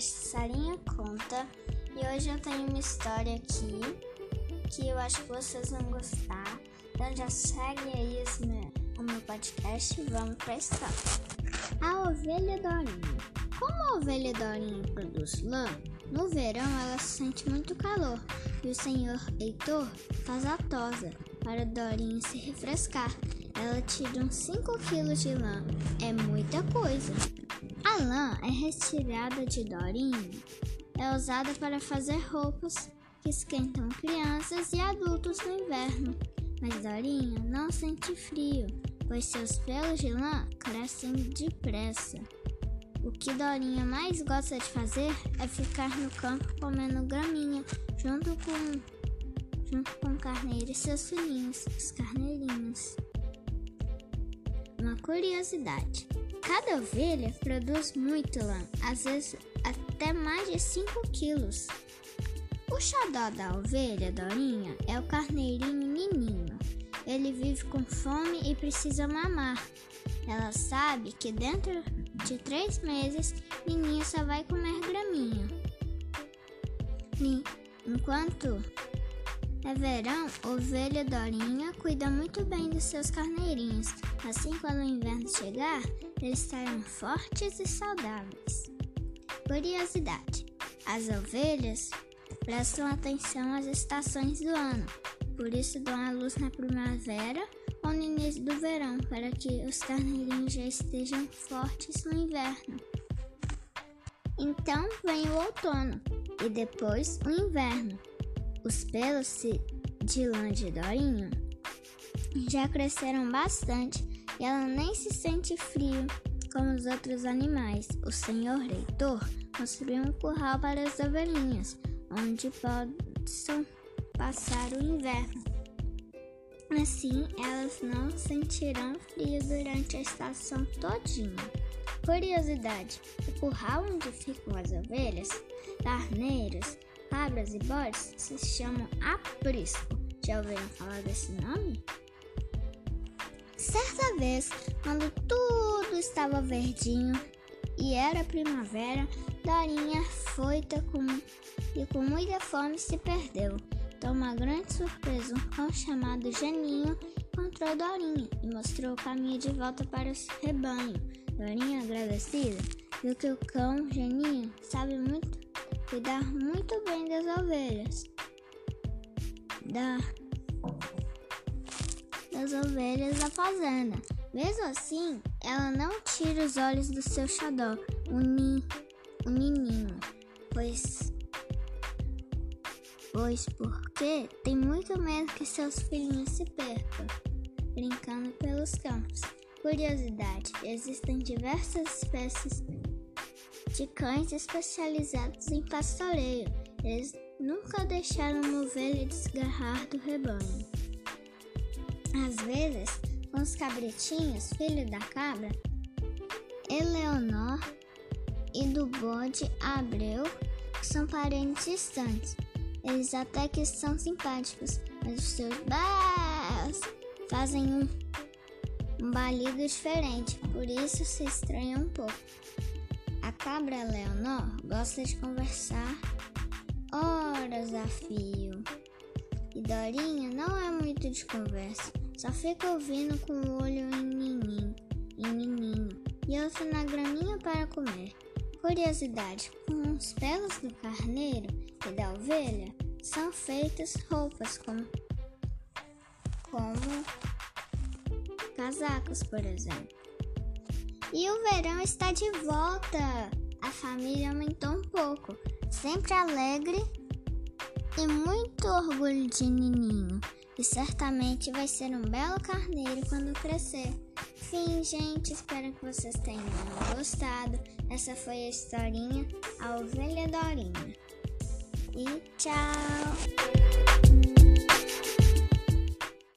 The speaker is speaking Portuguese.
Sarinha Conta e hoje eu tenho uma história aqui que eu acho que vocês vão gostar. Então já segue aí esse meu, o meu podcast e vamos pra história. A ovelha Dorinha. Como a ovelha Dorinha produz lã, no verão ela sente muito calor e o senhor Heitor faz a tosa para Dorinha se refrescar. Ela tira uns 5 quilos de lã. É muita coisa. A lã é retirada de Dorinha. É usada para fazer roupas que esquentam crianças e adultos no inverno. Mas Dorinha não sente frio, pois seus pelos de lã crescem depressa. O que Dorinha mais gosta de fazer é ficar no campo comendo graminha junto com, junto com o carneiro e seus filhinhos, os carneirinhos. Uma curiosidade: cada ovelha produz muito lã, às vezes até mais de 5 quilos. O xodó da ovelha Dorinha é o carneirinho Nininho. Ele vive com fome e precisa mamar. Ela sabe que dentro de três meses, Nininha só vai comer graminha. Enquanto é verão, ovelha Dorinha cuida muito bem dos seus carneirinhos. Assim, quando o inverno chegar, eles estarão fortes e saudáveis. Curiosidade: as ovelhas prestam atenção às estações do ano, por isso dão a luz na primavera ou no início do verão, para que os carneirinhos já estejam fortes no inverno. Então vem o outono e depois o inverno. Os pelos de lã de Dorinho já cresceram bastante e ela nem se sente frio como os outros animais. O senhor reitor construiu um curral para as ovelhinhas, onde possam passar o inverno. Assim, elas não sentirão frio durante a estação todinha. Curiosidade: o curral onde ficam as ovelhas, carneiros, cabras e bodes se chamam aprisco. Já ouviram falar desse nome? Certa vez, quando tudo estava verdinho e era primavera, Dorinha foita com, e com muita fome se perdeu. Então, uma grande surpresa, um cão chamado Janinho encontrou Dorinha e mostrou o caminho de volta para o rebanho. Dorinha, agradecida, viu que o cão Janinho sabe muito cuidar muito bem das ovelhas. Da, das ovelhas da fazenda. Mesmo assim, ela não tira os olhos do seu xodó, o, ni, o nininho, pois pois porque tem muito medo que seus filhinhos se percam, brincando pelos campos. Curiosidade: existem diversas espécies de cães especializados em pastoreio. Eles nunca deixaram uma ovelha desgarrar do rebanho. Às vezes, com os cabritinhos, filho da cabra, Eleonor e do bode Abreu, que são parentes distantes. Eles até que são simpáticos, mas os seus bás fazem um, um balido diferente, por isso se estranha um pouco. A cabra Leonor gosta de conversar horas a fio. E Dorinha não é muito de conversa, só fica ouvindo com o olho em Nininho, em Nininho e outro na graminha para comer. Curiosidade: com os pelos do carneiro e da ovelha são feitas roupas como, como casacos, por exemplo. E o verão está de volta. A família aumentou um pouco, sempre alegre e muito orgulho de Nininho. E certamente vai ser um belo carneiro quando crescer. Fim, gente. Espero que vocês tenham gostado. Essa foi a historinha A Ovelha Dorinha e tchau!